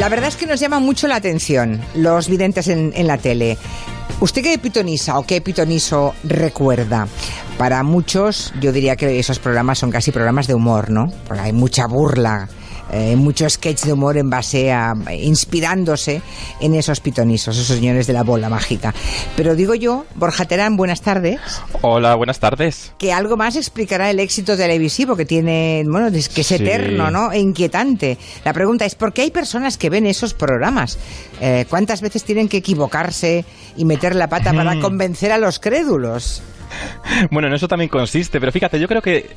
La verdad es que nos llama mucho la atención los videntes en, la tele. ¿Usted qué pitonisa o qué pitoniso recuerda? Para muchos, yo diría que esos programas son casi programas de humor, ¿no? Porque hay mucha burla eh, mucho sketch de humor en base a inspirándose en esos pitonisos, esos señores de la bola mágica. Pero digo yo, Borja Terán, buenas tardes. Hola, buenas tardes. Que algo más explicará el éxito televisivo que tiene, bueno, es que es eterno, ¿no? E inquietante. La pregunta es, ¿por qué hay personas que ven esos programas? Eh, ¿Cuántas veces tienen que equivocarse y meter la pata para Mm. convencer a los crédulos? Bueno, en eso también consiste, pero fíjate, yo creo que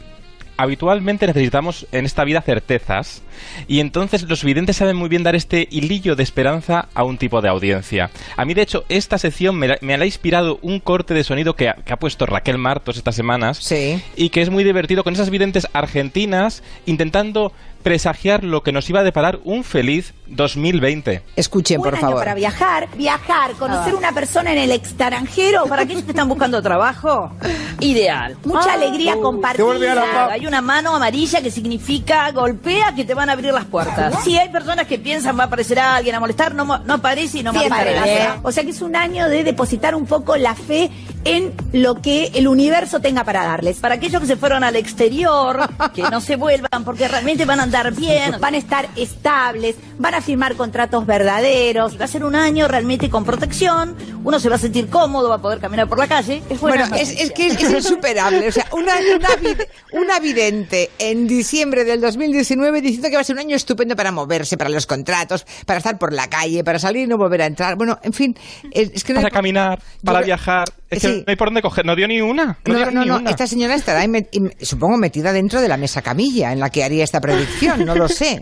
habitualmente necesitamos en esta vida certezas y entonces los videntes saben muy bien dar este hilillo de esperanza a un tipo de audiencia. A mí, de hecho, esta sección me, la- me la ha inspirado un corte de sonido que ha, que ha puesto Raquel Martos estas semanas Sí. y que es muy divertido con esas videntes argentinas intentando presagiar lo que nos iba a deparar un feliz 2020. Escuchen, por año favor. para viajar, viajar, conocer una persona en el extranjero. ¿Para aquellos que están buscando trabajo? Ideal. Mucha Ah, alegría uh, compartida. Hay una mano amarilla que significa golpea que te van a abrir las puertas. Si hay personas que piensan va a aparecer alguien a molestar, no, no aparece y no Siempre molesta a fe. O sea que es un año de depositar un poco la fe en lo que el universo tenga para darles. Para aquellos que se fueron al exterior, que no se vuelvan porque realmente van a andar bien. Van a estar estables, van a firmar contratos verdaderos. Va a ser un año realmente con protección, uno se va a sentir cómodo, va a poder caminar por la calle. Es Bueno, es, que es, es insuperable. O sea, una, una, una vidente en diciembre del 2019 diciendo que va a ser un año estupendo para moverse, para los contratos, para estar por la calle, para salir y no volver a entrar. Bueno, en fin, es, es que no Para hay- caminar, para viajar. Es que Sí. no hay por dónde coger. No dio ni una. No, No, no, ni no, una. esta señora estará, y- supongo, metida dentro de la mesa camilla en la que haría esta predicción, no lo sé.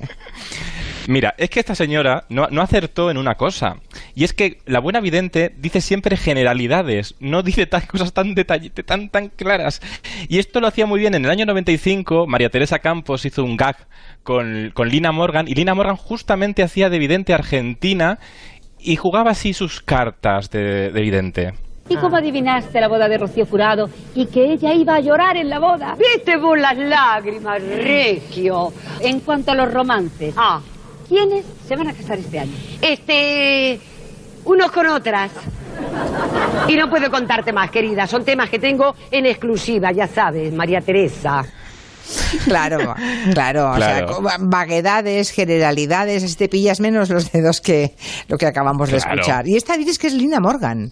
Mira, es que esta señora no, no acertó en una cosa. Y es que la buena vidente dice siempre generalidades, no dice tan, cosas tan, detall- tan, tan claras. Y esto lo hacía muy bien en el año 95. María Teresa Campos hizo un gag con, con Lina Morgan. Y Lina Morgan justamente hacía de vidente argentina y jugaba así sus cartas de, de vidente. ¿Y cómo adivinaste la boda de Rocío Jurado y que ella iba a llorar en la boda? Viste vos las lágrimas, Regio. En cuanto a los romances, Ah, ¿quiénes se van a casar este año? este. unos con otras. Y no puedo contarte más, querida. Son temas que tengo en exclusiva, ya sabes, María Teresa. Claro, claro, o sea, Claro. vaguedades, generalidades, te pillas menos los dedos que lo que acabamos de Claro. escuchar. Y esta dices que es Lina Morgan.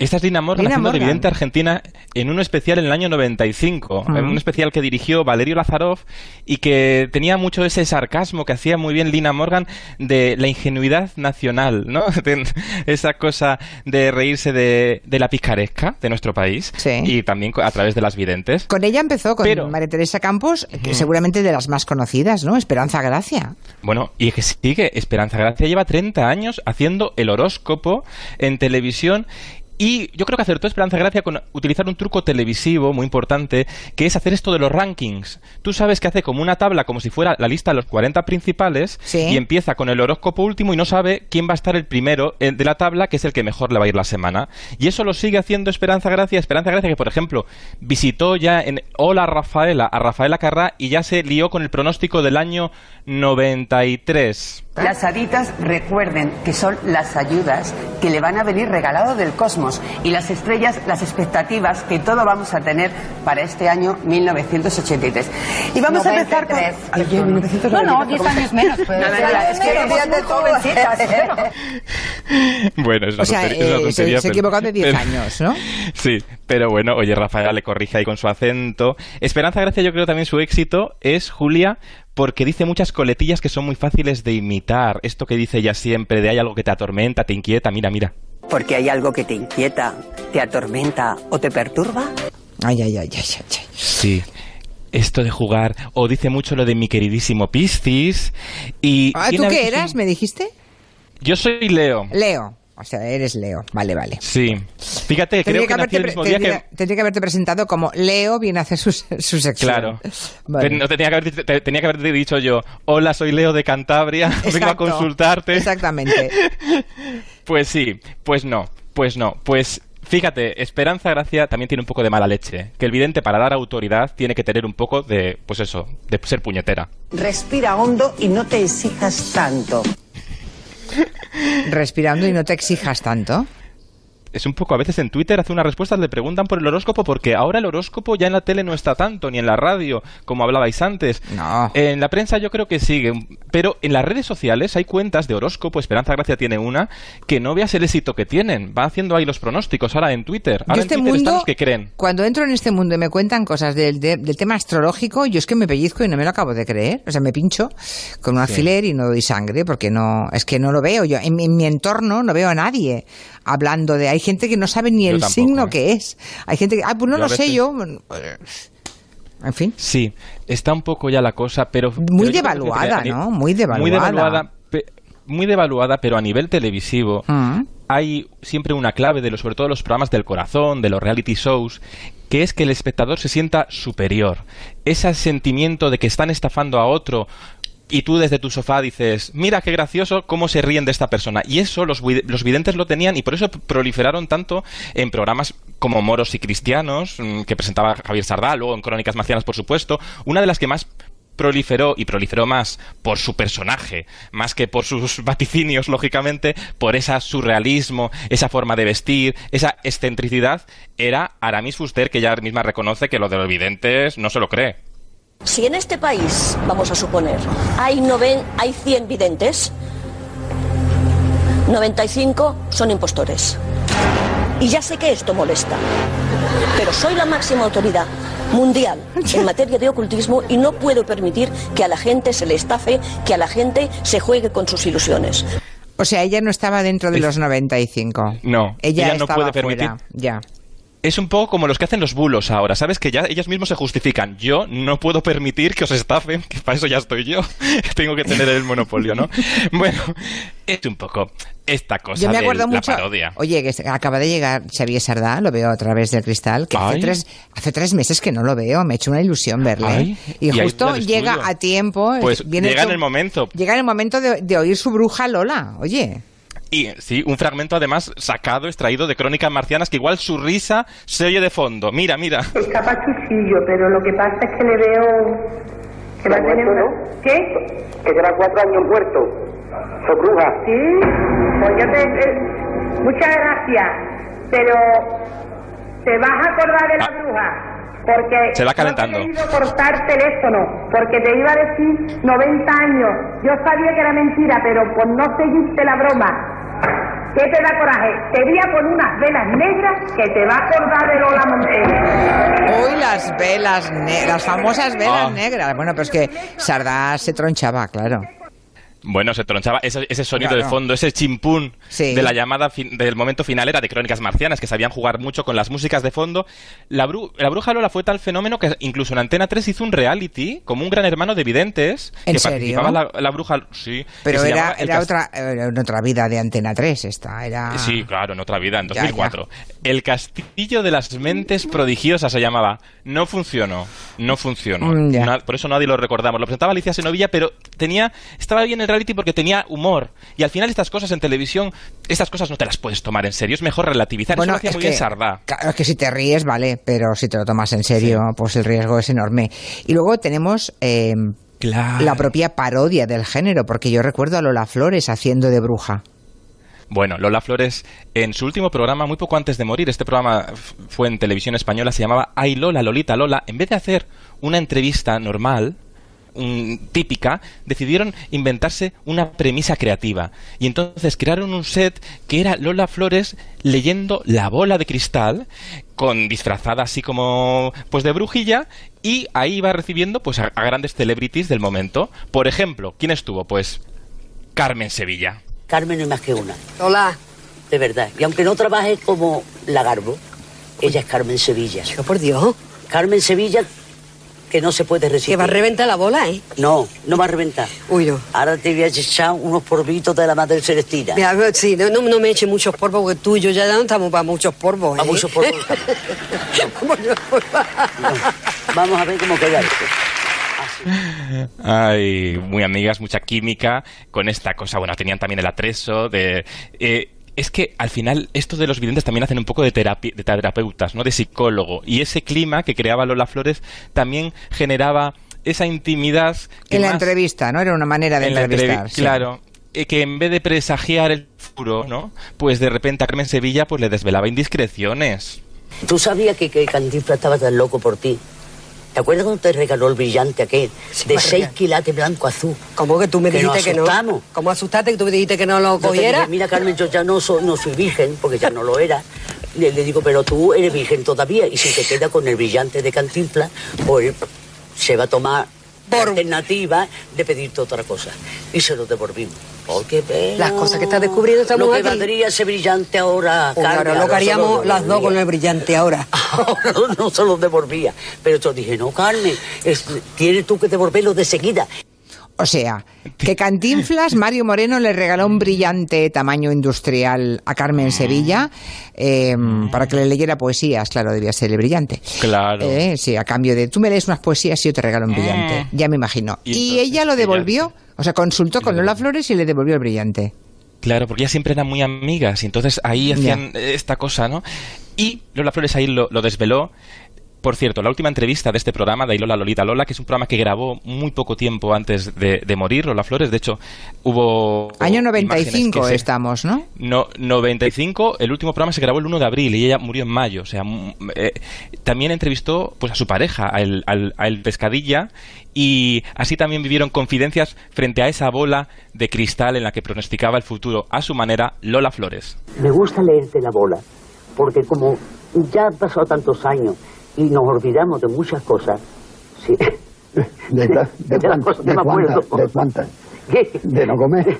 Esta es Lina Morgan haciendo de vidente argentina en un especial en el año 95, en un especial que dirigió Valerio Lazarov y que tenía mucho ese sarcasmo que hacía muy bien Lina Morgan de la ingenuidad nacional, ¿no? De Esa cosa de reírse de, de la picaresca de nuestro país Sí. y también a través de las videntes. Con ella empezó, con Pero- María Teresa Campos, que seguramente de las más conocidas, ¿no? Esperanza Gracia. Bueno, y que sigue, Esperanza Gracia lleva 30 años haciendo el horóscopo en televisión y yo creo que acertó Esperanza Gracia con utilizar un truco televisivo muy importante, que es hacer esto de los rankings. Tú sabes que hace como una tabla, como si fuera la lista de los 40 principales, Sí. y empieza con el horóscopo último y no sabe quién va a estar el primero eh, de la tabla, que es el que mejor le va a ir la semana. Y eso lo sigue haciendo Esperanza Gracia. Esperanza Gracia que, por ejemplo, visitó ya en Hola Rafaela a Rafaela Carrá y ya se lió con el pronóstico del año 93. Las haditas recuerden que son las ayudas que le van a venir regalado del cosmos y las estrellas, las expectativas que todo vamos a tener para este año 1983. Y vamos a empezar con... Ay, yo, 1993, No, no, 10 años menos. Pues. Nada, nada, es que somos muy jovencitas. Bueno, es una O sea, tontería, es una eh, se, tontería, se pero- equivocó de 10 pero- años, ¿no? Sí, pero bueno, oye, Rafaela le corrige ahí con su acento. Esperanza Gracia, yo creo también su éxito es Julia, porque dice muchas coletillas que son muy fáciles de imitar. Esto que dice ella siempre, de hay algo que te atormenta, te inquieta, mira, mira. Porque hay algo que te inquieta, te atormenta o te perturba. Ay, ay, ay, ay, ay, ay. Sí. Esto de jugar, o dice mucho lo de mi queridísimo Piscis, y... Ah, ¿Tú qué eras? un- ¿Me dijiste? Yo soy Leo. Leo. O sea, eres Leo. Vale, vale. Sí. Fíjate, creo que nací el mismo día tendría- que... tendría que haberte presentado como Leo viene a hacer su, su sección. Claro. Vale. Ten- no, tenía, que haber, te- tenía que haberte dicho yo, hola, soy Leo de Cantabria, vengo a consultarte. Exactamente. Pues sí, pues no, pues no, pues fíjate, Esperanza Gracia también tiene un poco de mala leche, que el vidente para dar autoridad tiene que tener un poco de, pues eso, de ser puñetera. Respira hondo y no te exijas tanto. Respirando y no te exijas tanto es un poco, a veces en Twitter hace unas respuestas, le preguntan por el horóscopo, porque ahora el horóscopo ya en la tele no está tanto, ni en la radio, como hablabais antes. No. En la prensa yo creo que sigue, pero en las redes sociales hay cuentas de horóscopo, Esperanza Gracia tiene una, que no veas el éxito que tienen. Va haciendo ahí los pronósticos ahora en Twitter. Ahora yo este en Twitter mundo, están los que creen. Cuando entro en este mundo y me cuentan cosas del, de- del tema astrológico, yo es que me pellizco y no me lo acabo de creer. O sea, me pincho con un alfiler y no doy sangre porque no, es que no lo veo. Yo en, mi- en mi entorno no veo a nadie hablando de. Hay gente que no sabe ni Yo el tampoco, signo ¿eh? que es. Hay gente que, ah, pues no Yo lo sé yo. En fin, Sí, está un poco ya la cosa, pero... muy que devaluada, ¿no? Muy devaluada. Muy devaluada, pe- muy devaluada, pero a nivel televisivo Mm. hay siempre una clave de los, sobre todo los programas del corazón, de los reality shows, que es que el espectador se sienta superior. Ese sentimiento de que están estafando a otro y tú desde tu sofá dices, mira qué gracioso cómo se ríen de esta persona. Y eso los, los videntes lo tenían y por eso proliferaron tanto en programas como Moros y Cristianos, mm, que presentaba Javier Sardá, luego en Crónicas Marcianas, por supuesto. Una de las que más proliferó y proliferó más por su personaje, más que por sus vaticinios, lógicamente, por ese surrealismo, esa forma de vestir, esa excentricidad, era Aramis Fuster, que ella misma reconoce que lo de los videntes no se lo cree. Si en este país, vamos a suponer, hay, noven, hay 100 videntes, 95 son impostores. Y ya sé que esto molesta, pero soy la máxima autoridad mundial en materia de ocultismo y no puedo permitir que a la gente se le estafe, que a la gente se juegue con sus ilusiones. O sea, ella no estaba dentro de los 95. No, ella, ella no estaba puede permitir- fuera, Ya. Es un poco como los que hacen los bulos ahora, ¿sabes? Que ya ellos mismos se justifican. Yo no puedo permitir que os estafen, que para eso ya estoy yo. Tengo que tener el monopolio, ¿no? Bueno, es un poco esta cosa Yo me de acuerdo la mucho. parodia. Oye, que acaba de llegar Xavier Sardá, lo veo a través del cristal, que hace tres, hace tres meses que no lo veo, me ha hecho una ilusión verle. Ay, y justo llega a tiempo. Pues viene llega en el momento. Llega en el momento de, de oír su bruja Lola. Oye, Y sí, un fragmento además sacado, extraído de Crónicas Marcianas, que igual su risa se oye de fondo. Mira, mira. Está pachuchillo, pero lo que pasa es que le veo que va a tener una... ¿Qué? Que lleva cuatro años muerto. Su bruja. Sí, pues yo te... eh, muchas gracias, pero te vas a acordar de la Ah. bruja, porque... Se va calentando. No te he querido cortar teléfono, porque te iba a decir 90 años. Yo sabía que era mentira, pero por no seguirte la broma. ¿Qué te da coraje? Te voy a poner unas velas negras que te va a acordar de Lola Montero. hoy las velas, ne- las famosas velas Ah. negras. Bueno, pues que Sardá se tronchaba, claro. Bueno, se tronchaba ese, ese sonido Claro. de fondo, ese chimpún Sí. de la llamada fin- del momento final era de Crónicas Marcianas, que sabían jugar mucho con las músicas de fondo. La, bru- la Bruja Lola fue tal fenómeno que incluso en Antena 3 hizo un reality como un gran hermano de videntes. ¿En que serio? participaba la, la Bruja, sí. Pero era, era otra, era en otra vida de Antena 3 esta. Era... Sí, claro, en otra vida, en Ya, 2004. El castillo de las mentes prodigiosas se llamaba. No funcionó, no funcionó. Mm, por eso nadie lo recordamos. Lo presentaba Alicia Senovilla, pero tenía, estaba bien el reality porque tenía humor. Y al final estas cosas en televisión, estas cosas no te las puedes tomar en serio. Es mejor relativizar. eso lo hacía es muy que, bien Sardá. claro, es que si te ríes, vale, pero si te lo tomas en serio, pues el riesgo es enorme. Y luego tenemos eh, Claro. la propia parodia del género, porque yo recuerdo a Lola Flores haciendo de bruja. Bueno, Lola Flores, en su último programa, muy poco antes de morir, este programa fue en televisión española, se llamaba Ay Lola, Lolita Lola. En vez de hacer una entrevista normal, típica, decidieron inventarse una premisa creativa. Y entonces crearon un set que era Lola Flores leyendo La bola de cristal, con disfrazada así como pues de brujilla, y ahí iba recibiendo pues a, a grandes celebrities del momento. Por ejemplo, ¿quién estuvo? Pues Carmen Sevilla. Carmen no es más que una, Hola. de verdad. Y aunque no trabaje como la Garbo, ella es Carmen Sevilla. Yo, por Dios. Carmen Sevilla, que no se puede resistir. Que va a reventar la bola, ¿eh? No, no va a reventar. Uy, no. Ahora te voy a echar unos polvitos de la madre Celestina. Mira, sí, no, no, no me eche muchos polvos, porque tú y yo ya no estamos para muchos polvos, ¿eh? A muchos polvos. Vamos a ver cómo queda esto. Ay, muy amigas, mucha química con esta cosa. Bueno, tenían también el atreso de... eh, es que al final esto de los videntes también hacen un poco de, terapi- de terapeutas, ¿no? De psicólogo. Y ese clima que creaba Lola Flores también generaba esa intimidad que En la más- entrevista, ¿no? Era una manera de en la entrevistar. sí. Claro. eh, que en vez de presagiar el futuro, ¿no? Pues de repente a Carmen Sevilla pues le desvelaba indiscreciones. ¿Tú sabías que, que Cantinflas estaba tan loco por ti? ¿Te acuerdas cuando te regaló el brillante aquel? de seis quilates blanco azul. ¿Cómo que tú me Que dijiste nos que no? asustamos. ¿Cómo asustaste que tú me dijiste que no lo cogiera? dije, Mira, Carmen, yo ya no soy, no soy virgen, porque ya no lo era. Le, le digo, pero tú eres virgen todavía, y si te queda con el brillante de Cantinflas, pues se va a tomar alternativa de pedirte otra cosa. Y se lo devolvimos. Oh, qué pena. Las cosas que está descubriendo esta Lo que aquí. valdría ese brillante ahora, Carmen, ahora lo que haríamos las dos con el brillante ahora. Ahora no se lo devolvía. Pero yo dije, no, Carmen, es- tienes tú que devolverlo de seguida. O sea, que Cantinflas, Mario Moreno le regaló un brillante tamaño industrial a Carmen Sevilla eh, para que le leyera poesías, claro, debía ser el brillante. Claro. Eh, sí, a cambio de tú me lees unas poesías y yo te regalo un brillante. Ya me imagino. Y ella lo devolvió, o sea, consultó con Lola Flores y le devolvió el brillante. Claro, porque ellas siempre eran muy amigas y entonces ahí hacían eh, esta cosa, ¿no? Y Lola Flores ahí lo, lo desveló. Por cierto, la última entrevista de este programa, de Lola Lolita Lola, que es un programa que grabó muy poco tiempo antes de, de morir, Lola Flores, de hecho, hubo... Año imágenes 95 que se- estamos, ¿no? No, 95, el último programa se grabó el 1 de abril y ella murió en mayo. O sea, mm, eh, también entrevistó pues, a su pareja, a el, al- a el Pescadilla, y así también vivieron confidencias frente a esa bola de cristal en la que pronosticaba el futuro a su manera Lola Flores. Me gusta leerte la bola, porque como ya han pasado tantos años y nos olvidamos de muchas cosas, sí. ¿De, la- de De cosas que ¿De me acuerdo. ¿De. ¿De no comer?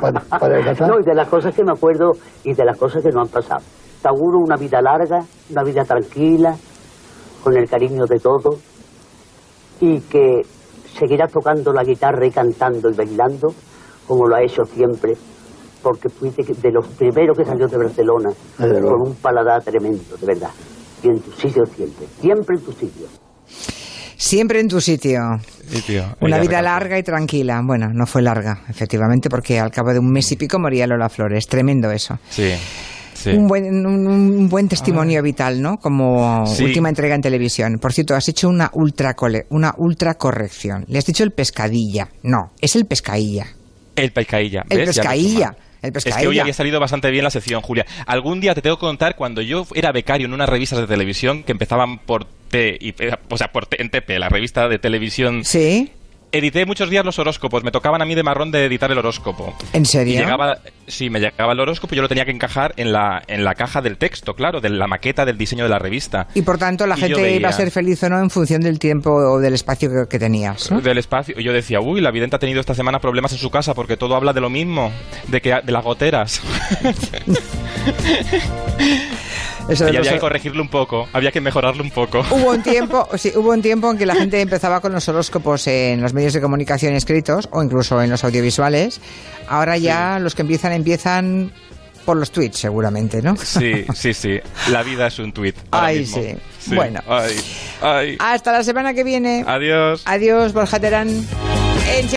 ¿Para, para? No, y de las cosas que me acuerdo y de las cosas que no han pasado. Auguro una vida larga, una vida tranquila, con el cariño de todos, y que seguirás tocando la guitarra y cantando y bailando, como lo ha hecho siempre, porque fuiste de los primeros que salió de Barcelona, luego. con un paladar tremendo, de verdad. Y en tu sitio siempre, siempre en tu sitio. Siempre en tu sitio. Una vida recalcó. larga y tranquila. Bueno, no fue larga, efectivamente, porque al cabo de un mes y pico moría Lola Flores. Tremendo eso. Sí. sí. Un, buen, un, un buen testimonio vital, ¿no? Como Sí. última entrega en televisión. Por cierto, has hecho una ultra, cole- una ultra corrección. Le has dicho el pescadilla. No, es el pescailla. El pescailla. El pescailla. Es que hoy había salido bastante bien la sección, Julia. Algún día te tengo que contar cuando yo era becario en unas revistas de televisión que empezaban por T, y, eh, o sea, por T, en TP, la revista de televisión. Sí. Edité muchos días los horóscopos, me tocaban a mí de marrón de editar el horóscopo. ¿En Y serio? llegaba, sí, me llegaba el horóscopo y yo lo tenía que encajar en la, en la caja del texto, claro, de la maqueta del diseño de la revista. Y por tanto, la Y gente veía- iba a ser feliz o no en función del tiempo o del espacio que, que tenías. ¿no? Del espacio. Y yo decía, uy, la vidente ha tenido esta semana problemas en su casa porque todo habla de lo mismo, de que de las goteras. Eso de y los- había que corregirlo un poco, había que mejorarlo un poco. Hubo un tiempo, sí, hubo un tiempo en que la gente empezaba con los horóscopos en los medios de comunicación escritos o incluso en los audiovisuales. Ahora ya los que empiezan empiezan por los tweets, seguramente, ¿no? Sí, sí, sí. La vida es un tuit. ahora Ay, mismo. sí. Bueno. Ay, ay. Hasta la semana que viene. Adiós. Adiós, Borja Terán. En